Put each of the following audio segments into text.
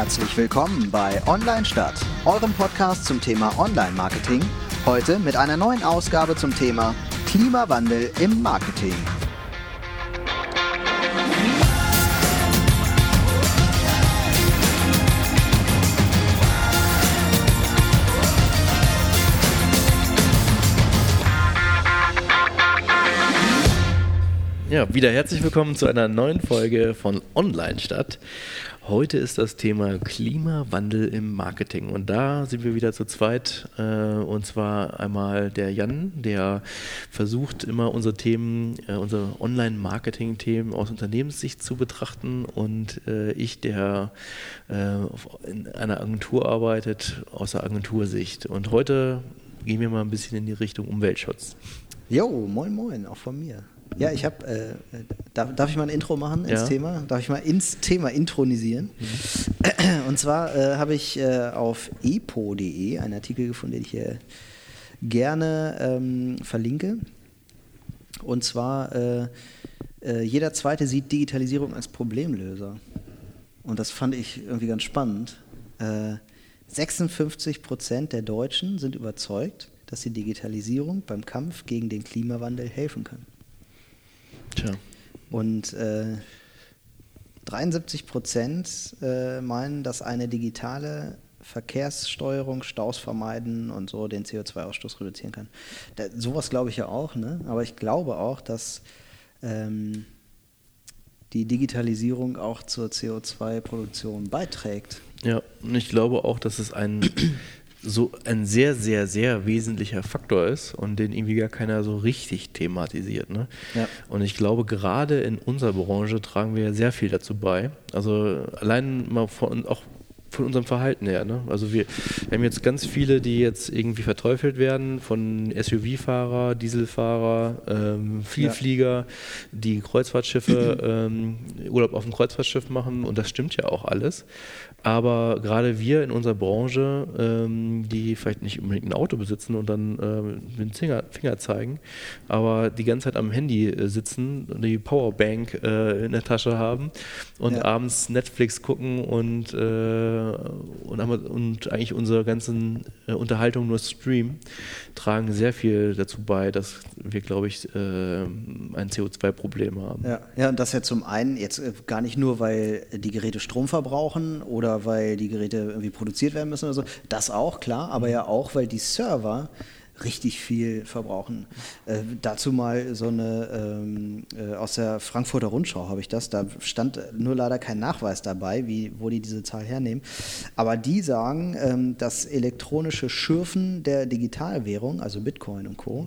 Herzlich willkommen bei Online Stadt, eurem Podcast zum Thema Online-Marketing. Heute mit einer neuen Ausgabe zum Thema Klimawandel im Marketing. Ja, wieder herzlich willkommen zu einer neuen Folge von Online Stadt. Heute ist das Thema Klimawandel im Marketing und da sind wir wieder zu zweit äh, und zwar einmal der Jan, der versucht immer unsere Themen, äh, unsere Online-Marketing-Themen aus Unternehmenssicht zu betrachten und äh, ich, der in einer Agentur arbeitet, aus der Agentursicht. Und heute gehen wir mal ein bisschen in die Richtung Umweltschutz. Jo, moin moin, auch von mir. Ja, ich habe, äh, darf, darf, ich mal ein Intro machen ins ja. Thema? Darf ich mal ins Thema intronisieren? Mhm. Und zwar äh, habe ich äh, auf epo.de einen Artikel gefunden, den ich hier gerne ähm, verlinke. Und zwar, äh, äh, jeder Zweite sieht Digitalisierung als Problemlöser. Und das fand ich irgendwie ganz spannend. 56 äh, Prozent der Deutschen sind überzeugt, dass die Digitalisierung beim Kampf gegen den Klimawandel helfen kann. Tja. Und äh, 73 Prozent äh, meinen, dass eine digitale Verkehrssteuerung, Staus vermeiden und so den CO2-Ausstoß reduzieren kann. Da, sowas glaube ich ja auch, ne? aber ich glaube auch, dass ähm, die Digitalisierung auch zur CO2-Produktion beiträgt. Ja, und ich glaube auch, dass es ein so ein sehr, sehr, sehr wesentlicher Faktor ist und den irgendwie gar keiner so richtig thematisiert. Ne? Ja. Und ich glaube, gerade in unserer Branche tragen wir sehr viel dazu bei. Also allein mal von, auch von unserem Verhalten her. Ne? Also wir, wir, haben jetzt ganz viele, die jetzt irgendwie verteufelt werden von SUV-Fahrer, Dieselfahrer, ähm, Vielflieger, ja. die Kreuzfahrtschiffe, ähm, Urlaub auf dem Kreuzfahrtschiff machen und das stimmt ja auch alles. Aber gerade wir in unserer Branche, ähm, die vielleicht nicht unbedingt ein Auto besitzen und dann äh, mit dem Finger, Finger, zeigen, aber die ganze Zeit am Handy äh, sitzen, die Powerbank äh, in der Tasche haben und ja. abends Netflix gucken und, äh, und, und, eigentlich unsere ganzen äh, Unterhaltungen nur streamen, tragen sehr viel dazu bei, dass wir, glaube ich, äh, ein CO2-Problem haben. Ja. ja, und das ja zum einen jetzt gar nicht nur, weil die Geräte Strom verbrauchen oder oder weil die Geräte irgendwie produziert werden müssen oder so. Das auch, klar, aber ja auch, weil die Server richtig viel verbrauchen. Äh, dazu mal so eine ähm, äh, aus der Frankfurter Rundschau habe ich das. Da stand nur leider kein Nachweis dabei, wie, wo die diese Zahl hernehmen. Aber die sagen, ähm, das elektronische Schürfen der Digitalwährung, also Bitcoin und Co.,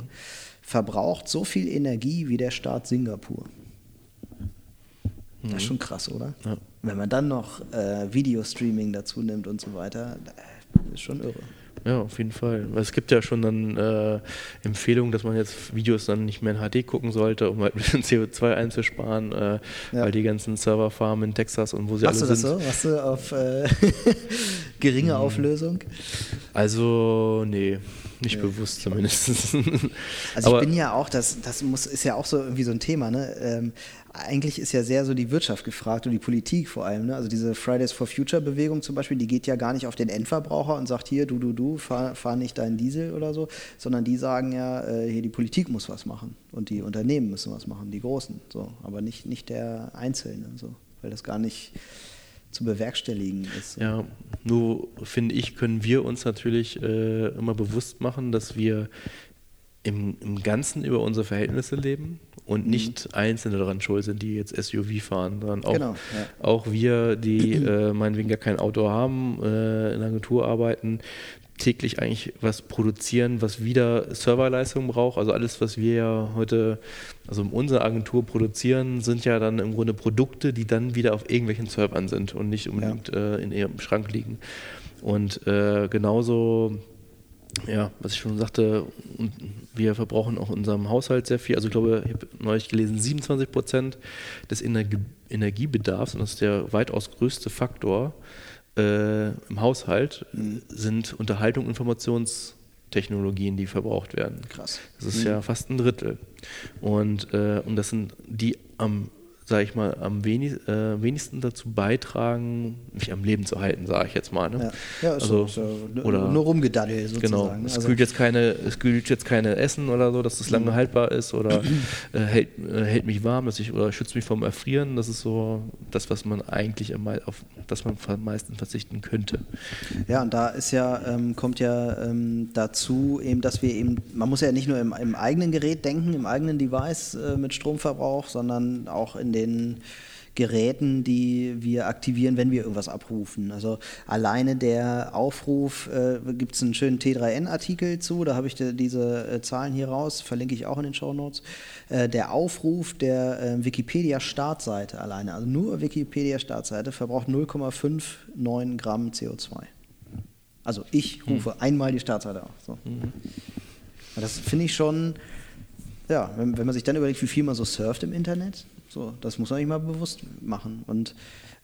verbraucht so viel Energie wie der Staat Singapur. Das ist mhm. schon krass, oder? Ja. Wenn man dann noch äh, Videostreaming dazu nimmt und so weiter, ist schon irre. Ja, auf jeden Fall. Es gibt ja schon dann äh, Empfehlungen, dass man jetzt Videos dann nicht mehr in HD gucken sollte, um halt ein bisschen CO2 einzusparen, äh, ja. weil die ganzen Serverfarmen in Texas und wo sie Machst alle sind. Machst du das so? Machst du auf äh, geringe mhm. Auflösung? Also, nee. Nicht ja. bewusst zumindest. also ich bin ja auch, das, das muss, ist ja auch so irgendwie so ein Thema, ne? Ähm, eigentlich ist ja sehr so die Wirtschaft gefragt und die Politik vor allem. Ne? Also diese Fridays for Future Bewegung zum Beispiel, die geht ja gar nicht auf den Endverbraucher und sagt hier, du, du, du, fahr, fahr nicht deinen Diesel oder so, sondern die sagen ja, äh, hier die Politik muss was machen und die Unternehmen müssen was machen, die Großen, so, aber nicht, nicht der Einzelne, so, weil das gar nicht zu bewerkstelligen ist. Ja, nur finde ich, können wir uns natürlich äh, immer bewusst machen, dass wir im, im Ganzen über unsere Verhältnisse leben und nicht mhm. Einzelne daran schuld sind, die jetzt SUV fahren, sondern auch, genau, ja. auch wir, die äh, meinetwegen gar kein Auto haben, äh, in der Agentur arbeiten, täglich eigentlich was produzieren, was wieder Serverleistung braucht. Also alles, was wir ja heute, also in unserer Agentur produzieren, sind ja dann im Grunde Produkte, die dann wieder auf irgendwelchen Servern sind und nicht unbedingt ja. äh, in ihrem Schrank liegen. Und äh, genauso ja, was ich schon sagte, wir verbrauchen auch in unserem Haushalt sehr viel. Also ich glaube, ich habe neulich gelesen, 27 Prozent des Energie Energiebedarfs, und das ist der weitaus größte Faktor äh, im Haushalt, mhm. sind Unterhaltung, Informationstechnologien, die verbraucht werden. Krass. Das ist mhm. ja fast ein Drittel. Und, äh, und das sind die am sage ich mal, am wenig, äh, wenigsten dazu beitragen, mich am Leben zu halten, sage ich jetzt mal. Ne? Ja, ja also, so, so, oder, nur rumgedaddelt sozusagen. Genau, es, also, kühlt jetzt keine, es kühlt jetzt keine Essen oder so, dass es lange mhm. haltbar ist oder äh, hält, äh, hält mich warm dass ich, oder schützt mich vom Erfrieren. Das ist so das, was man eigentlich auf das man am meisten verzichten könnte. Ja, und da ist ja, ähm, kommt ja ähm, dazu eben, dass wir eben, man muss ja nicht nur im, im eigenen Gerät denken, im eigenen Device äh, mit Stromverbrauch, sondern auch in den Geräten, die wir aktivieren, wenn wir irgendwas abrufen. Also alleine der Aufruf, äh, gibt es einen schönen T3N-Artikel zu, da habe ich de, diese äh, Zahlen hier raus, verlinke ich auch in den Show Notes. Äh, der Aufruf der äh, Wikipedia-Startseite alleine, also nur Wikipedia-Startseite, verbraucht 0,59 Gramm CO2. Also ich rufe hm. einmal die Startseite auf. So. Mhm. Das finde ich schon ja, wenn, wenn man sich dann überlegt, wie viel man so surft im Internet, so, das muss man sich mal bewusst machen. Und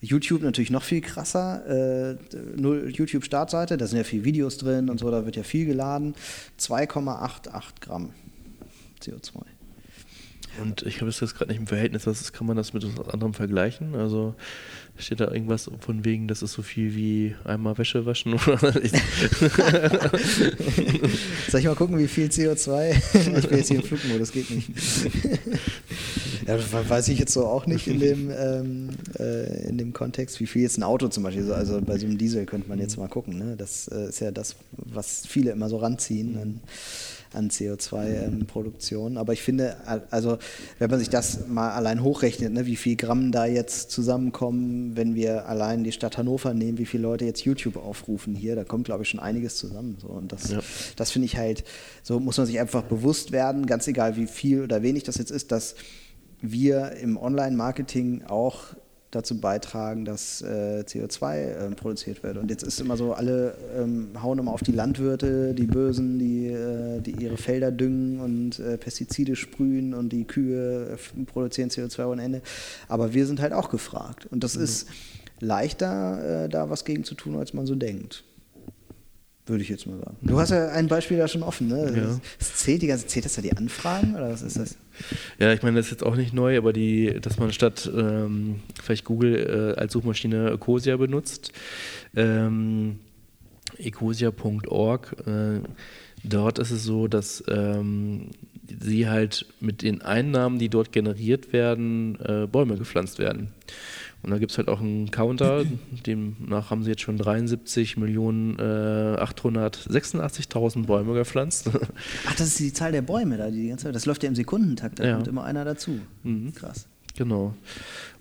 YouTube natürlich noch viel krasser. Äh, YouTube-Startseite, da sind ja viele Videos drin und so, da wird ja viel geladen. 2,88 Gramm CO2. Und ich habe es jetzt gerade nicht im Verhältnis, was kann man das mit was anderem vergleichen? Also steht da irgendwas von wegen, das ist so viel wie einmal Wäsche waschen? Soll ich mal gucken, wie viel CO2? ich bin jetzt hier im Flugmodus, geht nicht. ja, weiß ich jetzt so auch nicht in dem, ähm, äh, in dem Kontext, wie viel jetzt ein Auto zum Beispiel, so, also bei so einem Diesel könnte man jetzt mal gucken. Ne? Das äh, ist ja das, was viele immer so ranziehen. Dann, an CO2-Produktion. Ähm, Aber ich finde, also wenn man sich das mal allein hochrechnet, ne, wie viel Gramm da jetzt zusammenkommen, wenn wir allein die Stadt Hannover nehmen, wie viele Leute jetzt YouTube aufrufen hier, da kommt, glaube ich, schon einiges zusammen. So. Und das, ja. das finde ich halt, so muss man sich einfach bewusst werden, ganz egal wie viel oder wenig das jetzt ist, dass wir im Online-Marketing auch dazu beitragen, dass äh, CO2 äh, produziert wird. Und jetzt ist immer so, alle ähm, hauen immer auf die Landwirte, die Bösen, die, äh, die ihre Felder düngen und äh, Pestizide sprühen und die Kühe produzieren CO2 ohne Ende. Aber wir sind halt auch gefragt. Und das mhm. ist leichter, äh, da was gegen zu tun, als man so denkt würde ich jetzt mal sagen. Du hast ja ein Beispiel da schon offen, ne? Ja. Das zählt die ganze zählt das da die Anfragen oder was ist das? Ja, ich meine, das ist jetzt auch nicht neu, aber die, dass man statt ähm, vielleicht Google äh, als Suchmaschine Ecosia benutzt, ähm, ecosia.org, äh, dort ist es so, dass ähm, sie halt mit den Einnahmen, die dort generiert werden, äh, Bäume gepflanzt werden. Und da gibt es halt auch einen Counter, demnach haben sie jetzt schon 73 Millionen äh, 886.000 Bäume gepflanzt. Ach, das ist die Zahl der Bäume da, die ganze Zeit. Das läuft ja im Sekundentakt, da ja. kommt immer einer dazu. Mhm. Krass. Genau.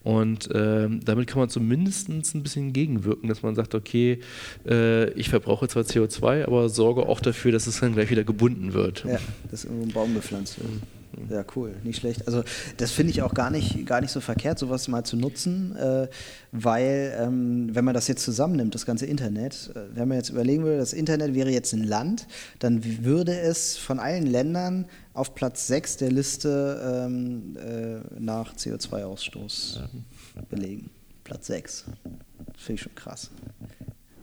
Und äh, damit kann man zumindest ein bisschen gegenwirken, dass man sagt, okay, äh, ich verbrauche zwar CO2, aber sorge auch dafür, dass es dann gleich wieder gebunden wird. Ja, dass irgendwo ein Baum gepflanzt wird. Mhm. Ja, cool, nicht schlecht. Also das finde ich auch gar nicht, gar nicht so verkehrt, sowas mal zu nutzen, äh, weil ähm, wenn man das jetzt zusammennimmt, das ganze Internet, äh, wenn man jetzt überlegen würde, das Internet wäre jetzt ein Land, dann würde es von allen Ländern auf Platz 6 der Liste ähm, äh, nach CO2-Ausstoß belegen. Platz 6. Das finde ich schon krass.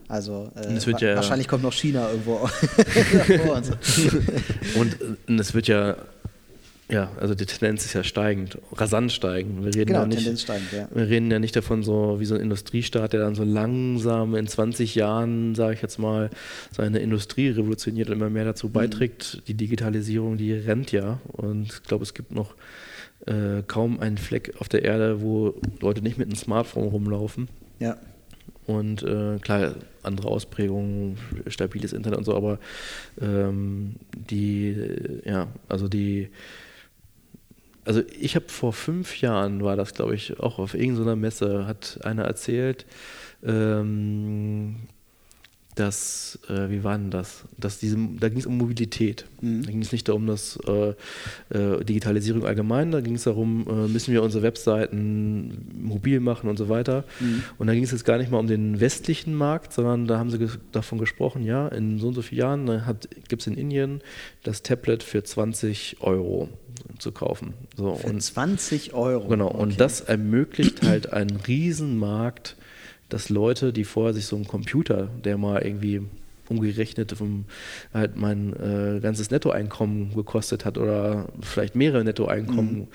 Also äh, ja wahrscheinlich kommt noch China irgendwo und, so. und, und es wird ja ja, also die Tendenz ist ja steigend, rasant steigend. Wir reden, genau, ja nicht, steigend, ja. wir reden ja nicht davon, so wie so ein Industriestaat, der dann so langsam in 20 Jahren, sage ich jetzt mal, seine Industrie revolutioniert und immer mehr dazu mhm. beiträgt. Mhm. Die Digitalisierung, die rennt ja. Und ich glaube, es gibt noch äh, kaum einen Fleck auf der Erde, wo Leute nicht mit einem Smartphone rumlaufen. Ja. Und äh, klar, andere Ausprägungen, stabiles Internet und so, aber ähm, die, ja, also die also ich habe vor fünf Jahren, war das glaube ich, auch auf irgendeiner Messe, hat einer erzählt, ähm, dass, äh, wie war denn das? Dass diese, da ging es um Mobilität. Mhm. Da ging es nicht darum, dass äh, äh, Digitalisierung allgemein, da ging es darum, äh, müssen wir unsere Webseiten mobil machen und so weiter. Mhm. Und da ging es jetzt gar nicht mal um den westlichen Markt, sondern da haben sie ges davon gesprochen, ja, in so und so vielen Jahren gibt es in Indien das Tablet für 20 Euro zu kaufen. So, für und, 20 Euro. Genau, okay. und das ermöglicht halt einen Riesenmarkt dass Leute, die vorher sich so einen Computer, der mal irgendwie umgerechnet vom, halt mein äh, ganzes Nettoeinkommen gekostet hat oder vielleicht mehrere Nettoeinkommen,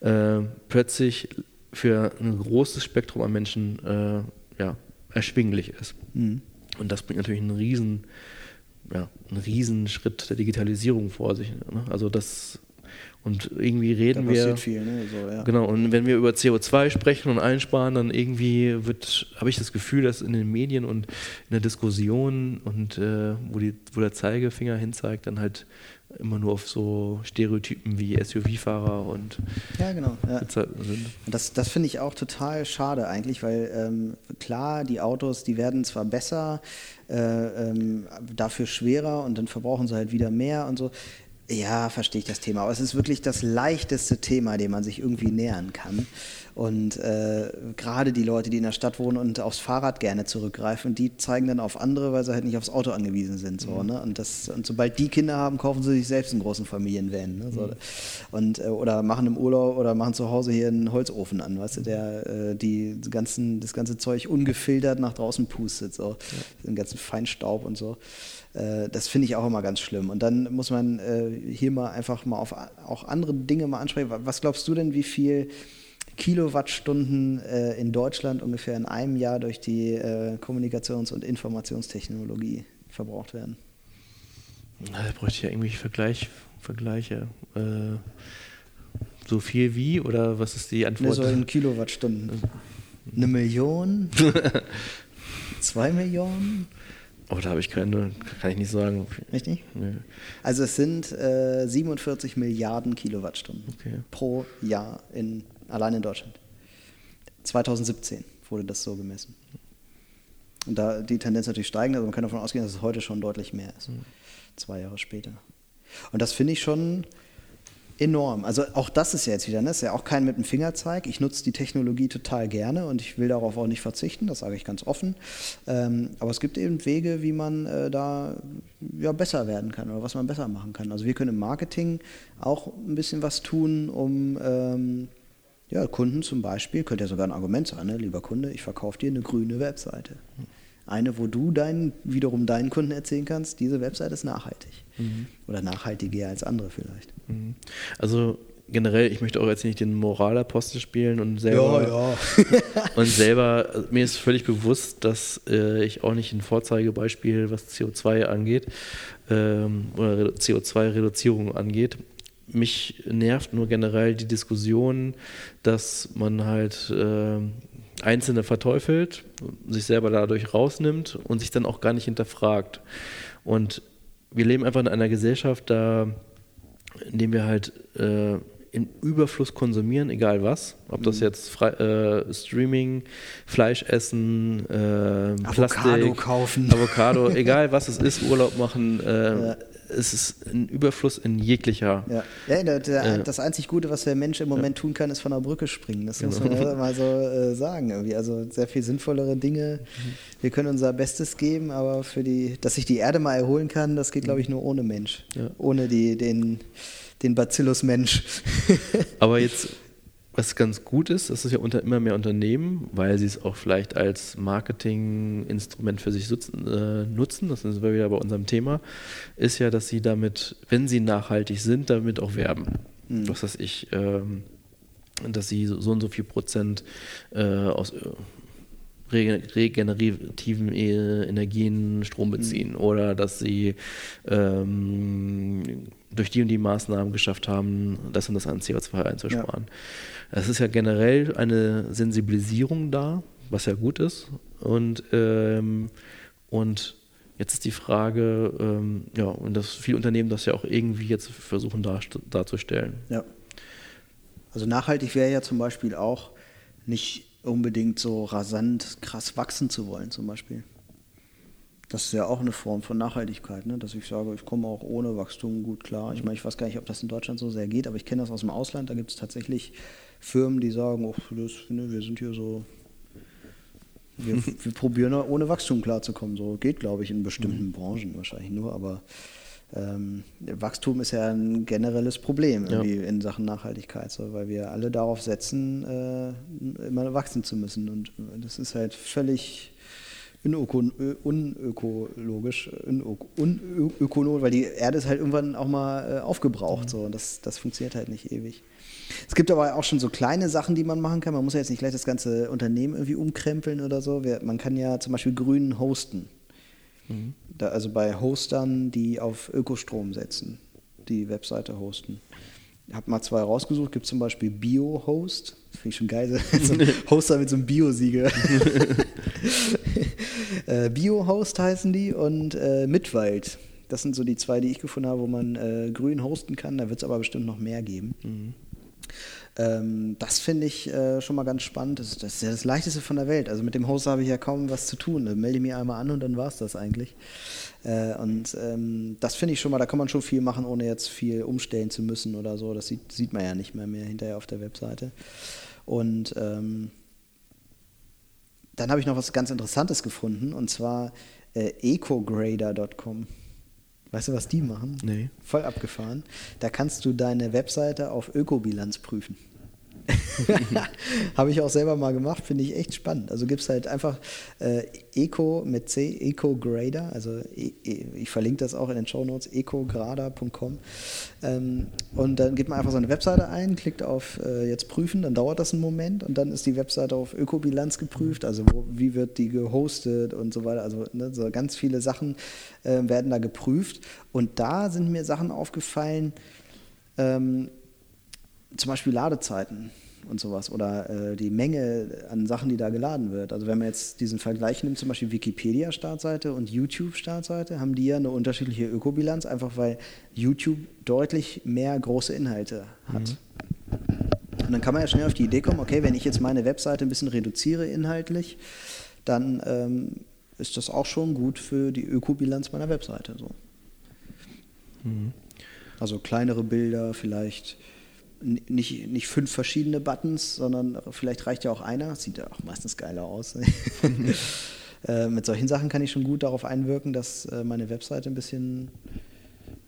mhm. äh, plötzlich für ein großes Spektrum an Menschen äh, ja, erschwinglich ist. Mhm. Und das bringt natürlich einen riesen, ja, einen riesen Schritt der Digitalisierung vor sich. Ne? Also das und irgendwie reden da wir. Viel, ne? so, ja. Genau, und wenn wir über CO2 sprechen und einsparen, dann irgendwie wird, habe ich das Gefühl, dass in den Medien und in der Diskussion und äh, wo, die, wo der Zeigefinger hinzeigt, dann halt immer nur auf so Stereotypen wie SUV-Fahrer und ja genau ja. sind. Das, das finde ich auch total schade eigentlich, weil ähm, klar die Autos, die werden zwar besser, äh, ähm, dafür schwerer und dann verbrauchen sie halt wieder mehr und so. Ja, verstehe ich das Thema. Aber es ist wirklich das leichteste Thema, dem man sich irgendwie nähern kann. Und äh, gerade die Leute, die in der Stadt wohnen und aufs Fahrrad gerne zurückgreifen, die zeigen dann auf andere, weil sie halt nicht aufs Auto angewiesen sind. So, mhm. ne? und, das, und sobald die Kinder haben, kaufen sie sich selbst einen großen Familienvan. Ne? So, mhm. und, äh, oder machen im Urlaub oder machen zu Hause hier einen Holzofen an, weißt du, der äh, die ganzen, das ganze Zeug ungefiltert nach draußen pustet. So. Ja. Den ganzen Feinstaub und so. Äh, das finde ich auch immer ganz schlimm. Und dann muss man äh, hier mal einfach mal auf auch andere Dinge mal ansprechen. Was glaubst du denn, wie viel Kilowattstunden äh, in Deutschland ungefähr in einem Jahr durch die Kommunikations- und Informationstechnologie verbraucht werden? Na, da bräuchte ich ja irgendwie Vergleich, Vergleiche. Äh, so viel wie oder was ist die Antwort? Ne, so in Kilowattstunden. Eine Million? Zwei Millionen? Oh, da habe ich keine, kann ich nicht sagen. Richtig? Nee. Also es sind äh, 47 Milliarden Kilowattstunden okay. pro Jahr in, allein in Deutschland. 2017 wurde das so gemessen. Und da die Tendenz natürlich steigend, also man kann davon ausgehen, dass es heute schon deutlich mehr ist. Mhm. Zwei Jahre später. Und das finde ich schon Enorm. Also auch das ist ja jetzt wieder, ne? ist ja auch kein mit dem Fingerzeig. Ich nutze die Technologie total gerne und ich will darauf auch nicht verzichten, das sage ich ganz offen. Ähm, aber es gibt eben Wege, wie man äh, da ja, besser werden kann oder was man besser machen kann. Also wir können im Marketing auch ein bisschen was tun, um ähm, ja, Kunden zum Beispiel, könnte ja sogar ein Argument sein, ne? lieber Kunde, ich verkaufe dir eine grüne Webseite. Eine, wo du deinen, wiederum deinen Kunden erzählen kannst, diese Webseite ist nachhaltig. Mhm. Oder nachhaltiger als andere vielleicht. Mhm. Also generell, ich möchte auch jetzt nicht den Moralapostel spielen und selber ja, ja. und selber, mir ist völlig bewusst, dass äh, ich auch nicht ein Vorzeigebeispiel, was CO2 angeht ähm, oder CO2-Reduzierung angeht. Mich nervt nur generell die Diskussion, dass man halt äh, Einzelne verteufelt, sich selber dadurch rausnimmt und sich dann auch gar nicht hinterfragt. Und wir leben einfach in einer Gesellschaft, da, in dem wir halt äh, in Überfluss konsumieren, egal was. Ob das mhm. jetzt Fre äh, Streaming, Fleisch essen, äh, Plastik, Avocado kaufen, Avocado, egal was es ist, Urlaub machen. Äh, ja es ist ein Überfluss in jeglicher. Ja, ja der, der, äh, das einzig Gute, was der Mensch im Moment ja. tun kann, ist von der Brücke springen. Das genau. muss man ja mal so äh, sagen. Irgendwie. Also sehr viel sinnvollere Dinge. Mhm. Wir können unser Bestes geben, aber für die, dass sich die Erde mal erholen kann, das geht, glaube ich, nur ohne Mensch. Ja. Ohne die, den, den Bacillus Mensch. aber jetzt was ganz gut ist, das ist ja unter immer mehr Unternehmen, weil sie es auch vielleicht als Marketinginstrument für sich nutzen, äh, nutzen, das sind wir wieder bei unserem Thema, ist ja, dass sie damit, wenn sie nachhaltig sind, damit auch werben. Mhm. Was weiß ich, ähm, dass sie so, und so viel Prozent äh, aus regenerativen äh, Energien Strom beziehen mhm. oder dass sie ähm, durch die und die Maßnahmen geschafft haben, das und das an CO2 einzusparen. Ja. Es ist ja generell eine Sensibilisierung da, was ja gut ist. Und, ähm, und jetzt ist die Frage, ähm, ja, und dass viele Unternehmen das ja auch irgendwie jetzt versuchen dar, darzustellen. Ja. Also nachhaltig wäre ja zum Beispiel auch nicht unbedingt so rasant krass wachsen zu wollen, zum Beispiel. Das ist ja auch eine Form von Nachhaltigkeit, ne? dass ich sage, ich komme auch ohne Wachstum gut klar. Ich meine, ich weiß gar nicht, ob das in Deutschland so sehr geht, aber ich kenne das aus dem Ausland. Da gibt es tatsächlich Firmen, die sagen, oh, das, ne, wir sind hier so, wir, wir probieren ohne Wachstum klarzukommen. So geht, glaube ich, in bestimmten mhm. Branchen wahrscheinlich nur, aber ähm, Wachstum ist ja ein generelles Problem ja. in Sachen Nachhaltigkeit, so, weil wir alle darauf setzen, äh, immer wachsen zu müssen. Und das ist halt völlig unökologisch, unökonomisch, weil die Erde ist halt irgendwann auch mal äh, aufgebraucht. So. Und das, das funktioniert halt nicht ewig. Es gibt aber auch schon so kleine Sachen, die man machen kann. Man muss ja jetzt nicht gleich das ganze Unternehmen irgendwie umkrempeln oder so. Man kann ja zum Beispiel grün hosten. Mhm. Da, also bei Hostern, die auf Ökostrom setzen, die Webseite hosten. Ich habe mal zwei rausgesucht. Gibt zum Beispiel Bio-Host. Finde ich schon geil. so ein Hoster mit so einem Bio-Siegel. äh, Bio-Host heißen die und äh, Mitwald. Das sind so die zwei, die ich gefunden habe, wo man äh, grün hosten kann. Da wird es aber bestimmt noch mehr geben. Mhm. Ähm, das finde ich äh, schon mal ganz spannend. Das, das, ist ja das Leichteste von der Welt. Also mit dem Hoster habe ich ja kaum was zu tun. Da melde ich mich einmal an und dann war es das eigentlich. Äh, und ähm, das finde ich schon mal, da kann man schon viel machen, ohne jetzt viel umstellen zu müssen oder so. Das sieht, sieht man ja nicht mehr, mehr hinterher auf der Webseite. Und ähm, dann habe ich noch was ganz Interessantes gefunden und zwar äh, ecograder.com. Weißt du, was die machen? Nee. Voll abgefahren. Da kannst du deine Webseite auf Ökobilanz prüfen. Habe ich auch selber mal gemacht, finde ich echt spannend. Also gibt es halt einfach äh, Eco mit C, EcoGrader, also e, e, ich verlinke das auch in den Show Notes, ecograder.com. Ähm, und dann gibt man einfach so eine Webseite ein, klickt auf äh, jetzt prüfen, dann dauert das einen Moment und dann ist die Webseite auf Ökobilanz geprüft, also wo, wie wird die gehostet und so weiter. Also ne, so ganz viele Sachen äh, werden da geprüft. Und da sind mir Sachen aufgefallen, ähm, zum Beispiel Ladezeiten und sowas oder äh, die Menge an Sachen, die da geladen wird. Also wenn man jetzt diesen Vergleich nimmt, zum Beispiel Wikipedia-Startseite und YouTube-Startseite, haben die ja eine unterschiedliche Ökobilanz, einfach weil YouTube deutlich mehr große Inhalte hat. Mhm. Und dann kann man ja schnell auf die Idee kommen, okay, wenn ich jetzt meine Webseite ein bisschen reduziere inhaltlich, dann ähm, ist das auch schon gut für die Ökobilanz meiner Webseite. So. Mhm. Also kleinere Bilder, vielleicht nicht, nicht fünf verschiedene Buttons, sondern vielleicht reicht ja auch einer. Sieht ja auch meistens geiler aus. äh, mit solchen Sachen kann ich schon gut darauf einwirken, dass äh, meine Webseite ein bisschen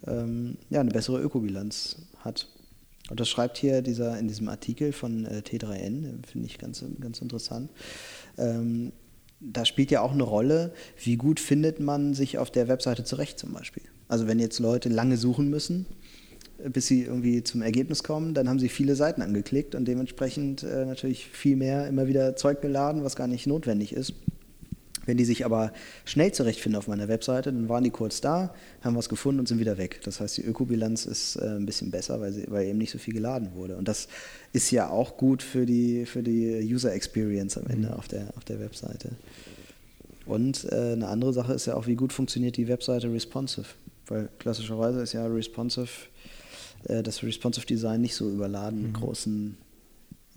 ähm, ja, eine bessere Ökobilanz hat. Und das schreibt hier dieser, in diesem Artikel von äh, T3N, finde ich ganz, ganz interessant. Ähm, da spielt ja auch eine Rolle, wie gut findet man sich auf der Webseite zurecht zum Beispiel. Also wenn jetzt Leute lange suchen müssen, bis sie irgendwie zum Ergebnis kommen, dann haben sie viele Seiten angeklickt und dementsprechend äh, natürlich viel mehr immer wieder Zeug geladen, was gar nicht notwendig ist. Wenn die sich aber schnell zurechtfinden auf meiner Webseite, dann waren die kurz da, haben was gefunden und sind wieder weg. Das heißt, die Ökobilanz ist äh, ein bisschen besser, weil, sie, weil eben nicht so viel geladen wurde. Und das ist ja auch gut für die, für die User Experience am Ende mhm. auf, der, auf der Webseite. Und äh, eine andere Sache ist ja auch, wie gut funktioniert die Webseite responsive. Weil klassischerweise ist ja responsive äh, das Responsive Design nicht so überladen mhm. mit großen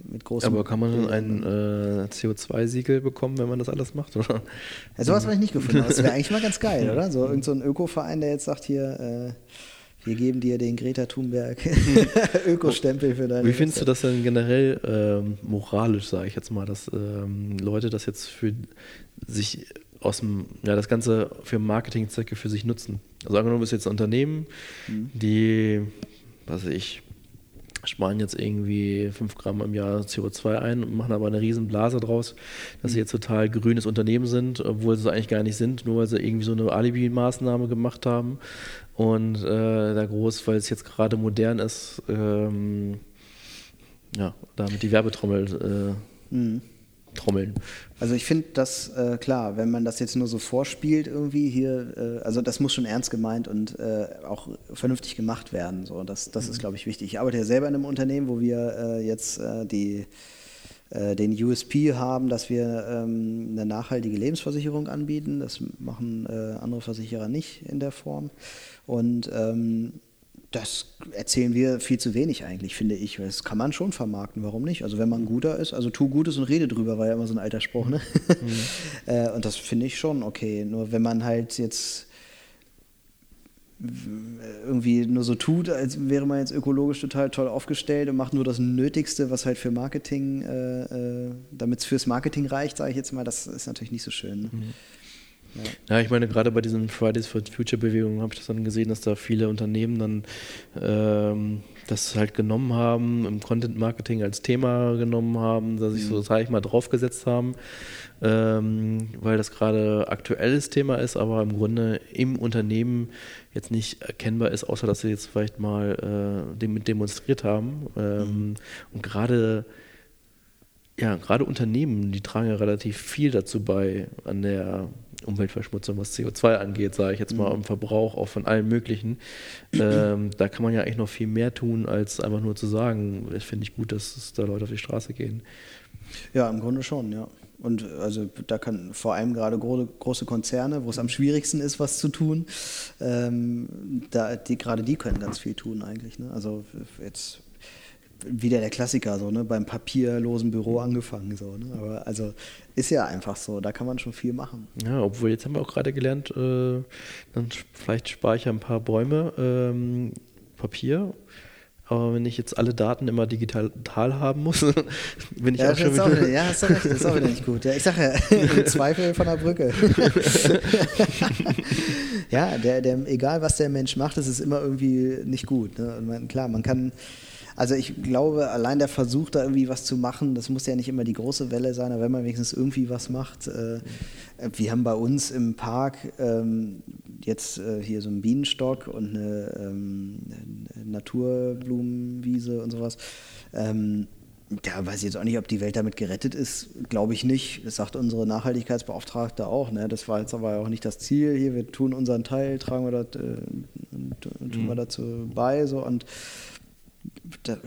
mit großen Aber kann man dann ein äh, CO2-Siegel bekommen, wenn man das alles macht, oder? Ja, sowas habe ich nicht gefunden. Das wäre eigentlich mal ganz geil, oder? So irgendein so Öko-Verein, der jetzt sagt hier, äh, wir geben dir den Greta Thunberg Ökostempel für deine. Wie findest du das denn generell ähm, moralisch, sage ich jetzt mal, dass ähm, Leute das jetzt für sich aus dem, ja, das Ganze für Marketingzwecke für sich nutzen? Also angenommen, du bist jetzt ein Unternehmen, mhm. die was weiß ich, sparen jetzt irgendwie 5 Gramm im Jahr CO2 ein und machen aber eine riesen Blase draus, dass sie jetzt total grünes Unternehmen sind, obwohl sie eigentlich gar nicht sind, nur weil sie irgendwie so eine Alibi-Maßnahme gemacht haben. Und äh, da groß, weil es jetzt gerade modern ist, ähm, ja, damit die Werbetrommel äh, mhm trommeln. Also ich finde das äh, klar, wenn man das jetzt nur so vorspielt irgendwie hier, äh, also das muss schon ernst gemeint und äh, auch vernünftig gemacht werden. So, das das mhm. ist, glaube ich, wichtig. Ich arbeite ja selber in einem Unternehmen, wo wir äh, jetzt äh, die äh, den USP haben, dass wir ähm, eine nachhaltige Lebensversicherung anbieten. Das machen andere Versicherer nicht in der Form. Und ähm, das erzählen wir viel zu wenig eigentlich, finde ich. Das kann man schon vermarkten, warum nicht? Also wenn man guter ist, also tu Gutes und rede drüber, war ja immer so ein alter Spruch, ne? Mhm. äh, und das finde ich schon okay. Nur wenn man halt jetzt irgendwie nur so tut, als wäre man jetzt ökologisch total toll aufgestellt und macht nur das Nötigste, was halt für Marketing, äh, äh, damit es fürs Marketing reicht, sage ich jetzt mal, das ist natürlich nicht so schön. Ne? Mhm. Ja. ja, ich meine, gerade bei diesen Fridays for Future Bewegungen habe ich das dann gesehen, dass da viele Unternehmen dann ähm, das halt genommen haben, im Content Marketing als Thema genommen haben, dass sich mhm. so, sage ich mal, draufgesetzt haben, ähm, weil das gerade aktuelles Thema ist, aber im Grunde im Unternehmen jetzt nicht erkennbar ist, außer dass sie jetzt vielleicht mal äh, dem, demonstriert haben. Ähm, mhm. Und gerade ja, gerade Unternehmen, die tragen ja relativ viel dazu bei an der Umweltverschmutzung, was CO2 angeht, sage ich jetzt mal, mhm. im Verbrauch auch von allen möglichen. Ähm, da kann man ja eigentlich noch viel mehr tun, als einfach nur zu sagen, das finde ich gut, dass es da Leute auf die Straße gehen. Ja, im Grunde schon, ja. Und also da kann vor allem gerade große Konzerne, wo es am schwierigsten ist, was zu tun, ähm, da, die, gerade die können ganz viel tun eigentlich. Ne? Also jetzt wieder der Klassiker, so, ne? beim papierlosen Büro angefangen. So, ne? Aber also ist ja einfach so, da kann man schon viel machen. Ja, obwohl jetzt haben wir auch gerade gelernt, äh, dann vielleicht spare ich ein paar Bäume, ähm, Papier. Aber wenn ich jetzt alle Daten immer digital haben muss, bin ich ja, auch schon wieder. Auch wieder, ja, hast du recht, das ist auch wieder nicht gut. Ja, ich sage ja, im Zweifel von der Brücke. ja, der, der, egal was der Mensch macht, es ist immer irgendwie nicht gut. Ne? Man, klar, man kann also ich glaube, allein der Versuch, da irgendwie was zu machen, das muss ja nicht immer die große Welle sein, aber wenn man wenigstens irgendwie was macht. Äh, wir haben bei uns im Park ähm, jetzt äh, hier so einen Bienenstock und eine, ähm, Naturblumenwiese und sowas. Ähm, da weiß ich jetzt auch nicht, ob die Welt damit gerettet ist. Glaube ich nicht. Das sagt unsere Nachhaltigkeitsbeauftragte auch. Ne? Das war jetzt aber auch nicht das Ziel. Hier, wir tun unseren Teil, tragen wir das, äh, tun wir mhm. dazu bei. So. Und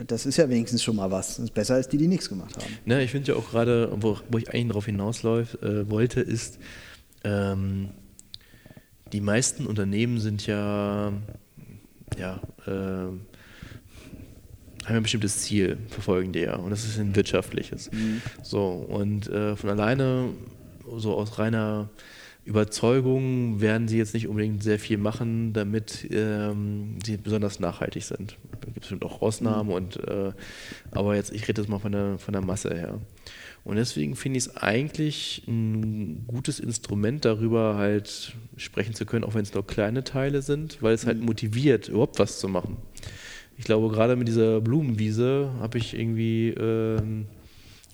das ist ja wenigstens schon mal was. Das ist besser als die, die nichts gemacht haben. Ne, ich finde ja auch gerade, wo, wo, ich eigentlich darauf hinausläuft, äh, wollte, ist, ähm, die meisten Unternehmen sind ja, ja, äh, haben ein bestimmtes Ziel, verfolgen die ja. Und das ist ein wirtschaftliches. Mhm. So, und äh, von alleine, so aus reiner Überzeugung werden sie jetzt nicht unbedingt sehr viel machen, damit ähm, sie besonders nachhaltig sind. Da gibt es bestimmt auch Ausnahmen, mhm. und, äh, aber jetzt, ich rede jetzt mal von der, von der Masse her. Und deswegen finde ich es eigentlich ein gutes Instrument, darüber halt sprechen zu können, auch wenn es nur kleine Teile sind, weil es halt mhm. motiviert, überhaupt was zu machen. Ich glaube, gerade mit dieser Blumenwiese habe ich irgendwie. Ähm,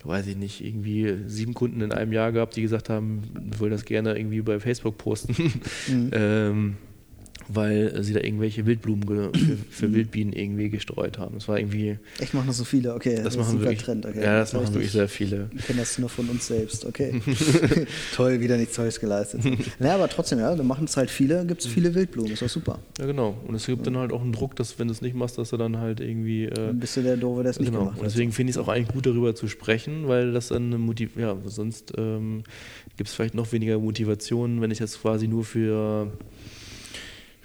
weiß ich nicht, irgendwie sieben Kunden in einem Jahr gehabt, die gesagt haben, wollen das gerne irgendwie bei Facebook posten. Mhm. ähm, weil sie da irgendwelche Wildblumen für, für, Wildbienen irgendwie gestreut haben. Das war irgendwie. Echt machen das so viele, okay. Das, das machen wirklich, Trend, okay. Ja, das, das machen wirklich sehr viele. Wir kennen das nur von uns selbst, okay. Toll, wieder nichts Tolles geleistet. naja, aber trotzdem, ja, da machen es halt viele, gibt es mhm. viele Wildblumen, ist doch super. Ja, genau. Und es gibt ja. dann halt auch einen Druck, dass wenn du es nicht machst, dass du dann halt irgendwie. Äh, dann bist du der Doofe, der es nicht genau. gemacht hat. Und deswegen finde ich es auch eigentlich gut, darüber zu sprechen, weil das dann eine Motiv ja, sonst ähm, gibt es vielleicht noch weniger Motivation, wenn ich das quasi nur für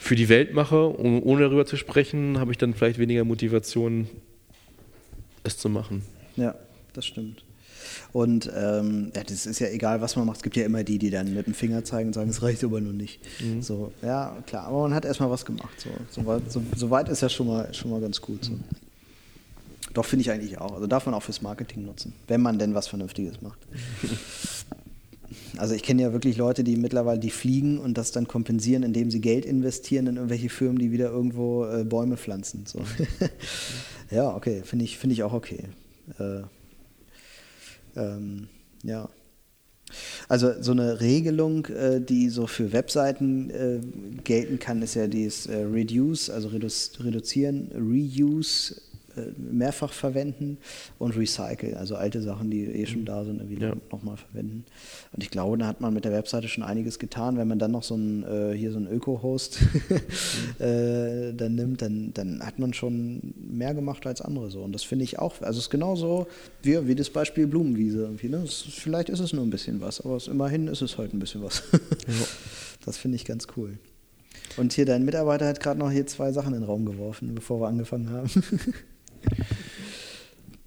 für die Welt mache, ohne darüber zu sprechen, habe ich dann vielleicht weniger Motivation, es zu machen. Ja, das stimmt. Und ähm, ja, das ist ja egal, was man macht. Es gibt ja immer die, die dann mit dem Finger zeigen und sagen, es reicht aber nur nicht. Mhm. So, ja, klar, aber man hat erstmal was gemacht. So, so, weit, so, so weit ist ja schon mal, schon mal ganz gut. So. Doch, finde ich eigentlich auch. Also darf man auch fürs Marketing nutzen, wenn man denn was Vernünftiges macht. Also ich kenne ja wirklich Leute, die mittlerweile die fliegen und das dann kompensieren, indem sie Geld investieren in irgendwelche Firmen, die wieder irgendwo äh, Bäume pflanzen. So. ja, okay, finde ich, find ich auch okay. Äh, ähm, ja. Also so eine Regelung, äh, die so für Webseiten äh, gelten kann, ist ja dieses äh, Reduce, also redu reduzieren, Reuse mehrfach verwenden und recycle, also alte Sachen, die eh schon da sind, wieder ja. nochmal verwenden. Und ich glaube, da hat man mit der Webseite schon einiges getan. Wenn man dann noch so ein, äh, hier so ein Öko-Host mhm. äh, dann nimmt, dann, dann hat man schon mehr gemacht als andere so. Und das finde ich auch, also es ist genauso wie, wie das Beispiel Blumenwiese irgendwie. Ne? Es, vielleicht ist es nur ein bisschen was, aber es, immerhin ist es halt ein bisschen was. ja. Das finde ich ganz cool. Und hier dein Mitarbeiter hat gerade noch hier zwei Sachen in den Raum geworfen, bevor wir angefangen haben.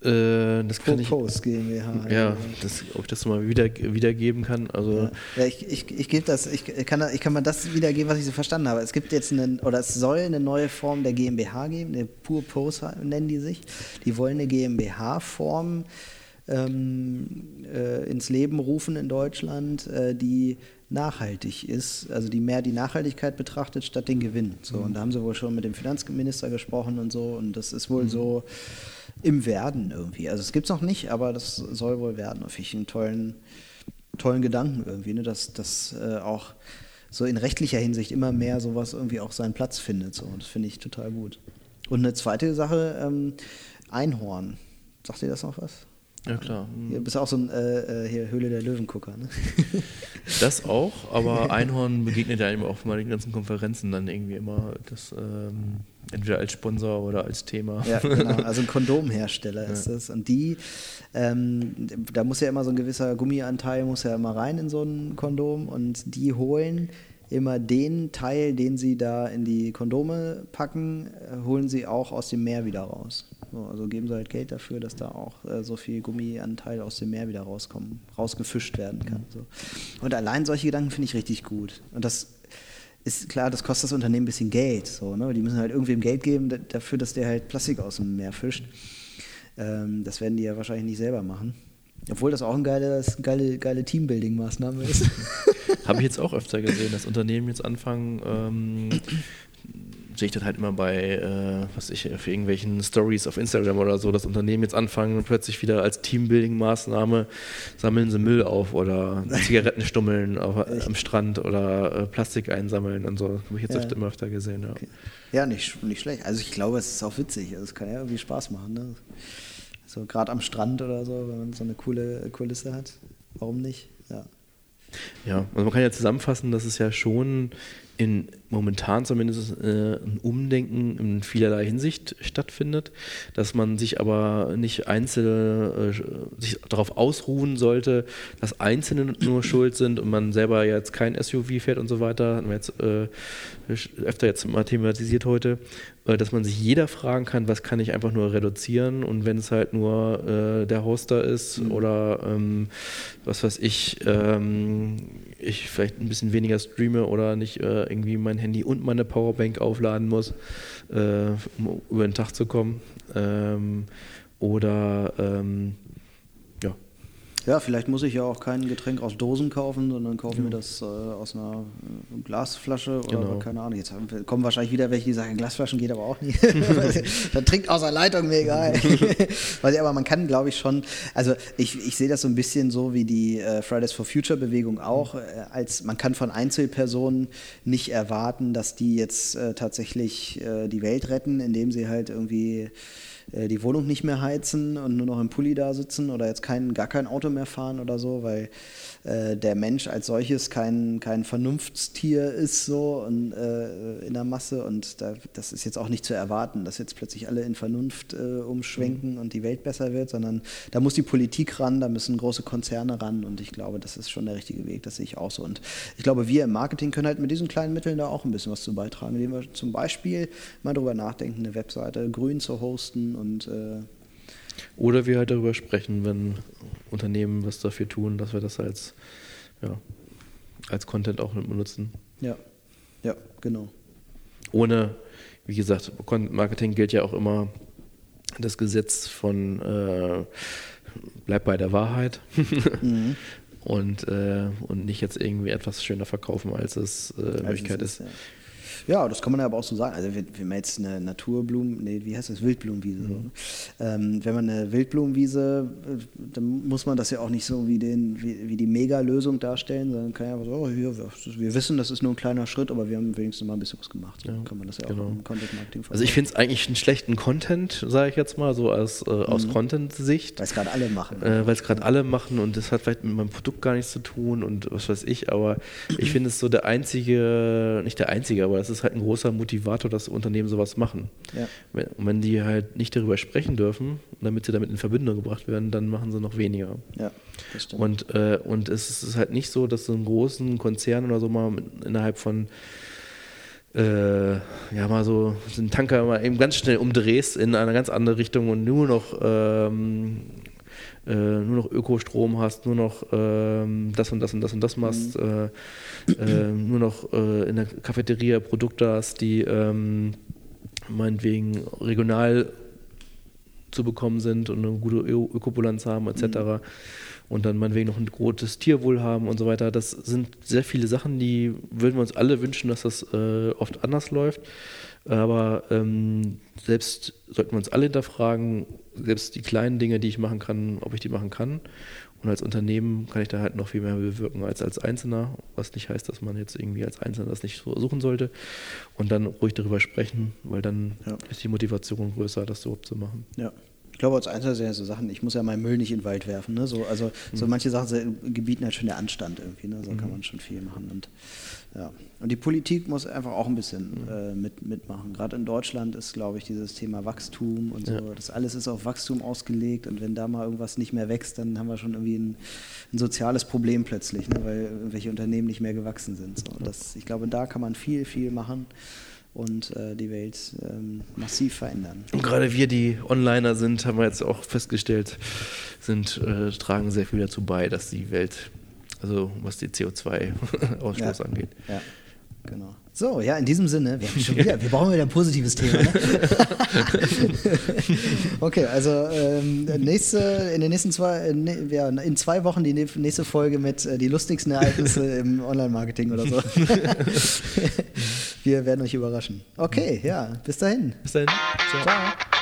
Äh, das kann ich, Post GmbH. Ja, das, ob ich das mal wieder, wiedergeben kann. Also ja, ja ich, ich, ich gebe das, ich kann, ich kann mal das wiedergeben, was ich so verstanden habe. Es gibt jetzt eine, oder es soll eine neue Form der GmbH geben, eine Pure Post nennen die sich. Die wollen eine GmbH-Form ähm, äh, ins Leben rufen in Deutschland, äh, die nachhaltig ist, also die mehr die Nachhaltigkeit betrachtet statt den Gewinn. So, mhm. Und da haben sie wohl schon mit dem Finanzminister gesprochen und so und das ist wohl mhm. so im Werden irgendwie. Also es gibt es noch nicht, aber das soll wohl werden. Auf ich einen tollen, tollen Gedanken irgendwie, ne? dass das äh, auch so in rechtlicher Hinsicht immer mehr sowas irgendwie auch seinen Platz findet. So. Und das finde ich total gut. Und eine zweite Sache, ähm, Einhorn. Sagt ihr das noch was? Ja, klar. Du bist auch so ein äh, äh, hier Höhle der Löwengucker, ne? Das auch, aber Einhorn begegnet ja eben auch bei den ganzen Konferenzen dann irgendwie immer das ähm, entweder als Sponsor oder als Thema. Ja, genau. Also ein Kondomhersteller ist es. Und die, ähm, da muss ja immer so ein gewisser Gummianteil muss ja immer rein in so ein Kondom und die holen immer den Teil, den sie da in die Kondome packen, äh, holen sie auch aus dem Meer wieder raus. So, also geben sie halt Geld dafür, dass da auch äh, so viel Gummianteil aus dem Meer wieder rauskommen, rausgefischt werden kann. So. Und allein solche Gedanken finde ich richtig gut. Und das ist klar, das kostet das Unternehmen ein bisschen Geld. So, ne? Die müssen halt irgendwem Geld geben dafür, dass der halt Plastik aus dem Meer fischt. Ähm, das werden die ja wahrscheinlich nicht selber machen. Obwohl das auch eine geile, geile, geile Teambuilding-Maßnahme ist. Habe ich jetzt auch öfter gesehen, dass Unternehmen jetzt anfangen, ähm, sehe ich das halt immer bei, äh, was ich, für irgendwelchen Stories auf Instagram oder so, dass Unternehmen jetzt anfangen und plötzlich wieder als Teambuilding-Maßnahme sammeln sie Müll auf oder Zigaretten stummeln auf, am Strand oder äh, Plastik einsammeln und so. Habe ich jetzt ja. öfter, immer öfter gesehen, ja. Okay. Ja, nicht, nicht schlecht. Also ich glaube, es ist auch witzig. Also es kann ja irgendwie Spaß machen. Ne? So gerade am Strand oder so, wenn man so eine coole Kulisse hat. Warum nicht? Ja. Ja, also man kann ja zusammenfassen, dass es ja schon in momentan zumindest äh, ein Umdenken in vielerlei Hinsicht stattfindet, dass man sich aber nicht einzelne äh, sich darauf ausruhen sollte, dass Einzelne nur schuld sind und man selber jetzt kein SUV fährt und so weiter. Haben wir jetzt äh, öfter jetzt mal thematisiert heute, dass man sich jeder fragen kann, was kann ich einfach nur reduzieren und wenn es halt nur äh, der Hoster ist mhm. oder ähm, was weiß ich, ähm, ich vielleicht ein bisschen weniger streame oder nicht äh, irgendwie mein Handy und meine Powerbank aufladen muss, äh, um über den Tag zu kommen. Ähm, oder ähm, ja, vielleicht muss ich ja auch kein Getränk aus Dosen kaufen, sondern kaufe ja. mir das äh, aus einer äh, Glasflasche oder genau. keine Ahnung. Jetzt wir, kommen wahrscheinlich wieder welche, die sagen, Glasflaschen geht aber auch nicht. Dann trinkt aus der Leitung, mir egal. aber man kann, glaube ich, schon, also ich, ich sehe das so ein bisschen so wie die äh, Fridays for Future Bewegung auch, äh, als man kann von Einzelpersonen nicht erwarten, dass die jetzt äh, tatsächlich äh, die Welt retten, indem sie halt irgendwie äh, die Wohnung nicht mehr heizen und nur noch im Pulli da sitzen oder jetzt kein, gar kein Auto mehr fahren oder so, weil äh, der Mensch als solches kein, kein Vernunftstier ist so und, äh, in der Masse und da, das ist jetzt auch nicht zu erwarten, dass jetzt plötzlich alle in Vernunft äh, umschwenken mhm. und die Welt besser wird, sondern da muss die Politik ran, da müssen große Konzerne ran und ich glaube, das ist schon der richtige Weg, das sehe ich auch so. Und ich glaube, wir im Marketing können halt mit diesen kleinen Mitteln da auch ein bisschen was zu beitragen, indem wir zum Beispiel mal darüber nachdenken, eine Webseite grün zu hosten und äh, oder wir halt darüber sprechen, wenn Unternehmen was dafür tun, dass wir das als, ja, als Content auch benutzen. Ja, ja, genau. Ohne, wie gesagt, Content Marketing gilt ja auch immer das Gesetz von äh, bleib bei der Wahrheit. mhm. und, äh, und nicht jetzt irgendwie etwas schöner verkaufen, als es äh, Möglichkeit ist. ist. Ja. Ja, das kann man ja aber auch so sagen. Also wenn, wenn man jetzt eine Naturblumen, nee, wie heißt das, Wildblumenwiese, mhm. so. ähm, wenn man eine Wildblumenwiese, äh, dann muss man das ja auch nicht so wie, den, wie, wie die Mega-Lösung darstellen, sondern kann ja einfach so, oh, hier, wir, wissen, das ist nur ein kleiner Schritt, aber wir haben wenigstens mal ein bisschen was gemacht. So ja, kann man das ja genau. auch im Content-Marketing Also ich finde es eigentlich einen schlechten Content, sage ich jetzt mal, so als, äh, aus mhm. Content-Sicht. Weil es gerade alle machen. Äh, Weil es gerade alle machen und das hat vielleicht mit meinem Produkt gar nichts zu tun und was weiß ich, aber ich finde es so der einzige, nicht der einzige, aber es ist ist halt ein großer Motivator, dass Unternehmen sowas machen. Ja. Und wenn die halt nicht darüber sprechen dürfen, damit sie damit in Verbindung gebracht werden, dann machen sie noch weniger. Ja, das stimmt. Und, äh, und es ist halt nicht so, dass so einen großen Konzern oder so mal innerhalb von äh, ja, mal so den Tanker mal eben ganz schnell umdrehst in eine ganz andere Richtung und nur noch ähm, äh, nur noch Ökostrom hast, nur noch ähm, das und das und das und das machst, mhm. äh, äh, nur noch äh, in der Cafeteria Produkte hast, die ähm, meinetwegen regional zu bekommen sind und eine gute Ö Ökobilanz haben etc. Mhm. und dann meinetwegen noch ein großes Tierwohl haben und so weiter. Das sind sehr viele Sachen, die würden wir uns alle wünschen, dass das äh, oft anders läuft. Aber ähm, selbst sollten wir uns alle hinterfragen, selbst die kleinen Dinge, die ich machen kann, ob ich die machen kann. Und als Unternehmen kann ich da halt noch viel mehr bewirken als als Einzelner, was nicht heißt, dass man jetzt irgendwie als Einzelner das nicht versuchen sollte. Und dann ruhig darüber sprechen, weil dann ja. ist die Motivation größer, das so zu machen. Ja. Ich glaube, als Einzelner sind ja so Sachen, ich muss ja meinen Müll nicht in den Wald werfen. Ne? So, also mhm. so manche Sachen gebieten halt schon der Anstand irgendwie. Ne? So mhm. kann man schon viel machen. Und, ja. und die Politik muss einfach auch ein bisschen mhm. äh, mit, mitmachen. Gerade in Deutschland ist, glaube ich, dieses Thema Wachstum und so. Ja. Das alles ist auf Wachstum ausgelegt. Und wenn da mal irgendwas nicht mehr wächst, dann haben wir schon irgendwie ein, ein soziales Problem plötzlich, ne? weil irgendwelche Unternehmen nicht mehr gewachsen sind. So. Das, ich glaube, da kann man viel, viel machen und äh, die Welt ähm, massiv verändern. Und gerade wir, die Onliner sind, haben wir jetzt auch festgestellt, sind, äh, tragen sehr viel dazu bei, dass die Welt, also was die CO2-Ausstoß ja. angeht. Ja, genau. So, ja, in diesem Sinne, wir, schon wieder, wir brauchen wieder ein positives Thema. Ne? okay, also ähm, nächste, in den nächsten zwei, ne, ja, in zwei Wochen die nächste Folge mit äh, die lustigsten Ereignisse im Online-Marketing oder so. wir werden euch überraschen. Okay, ja, bis dahin. Bis dahin. Ciao. Ciao.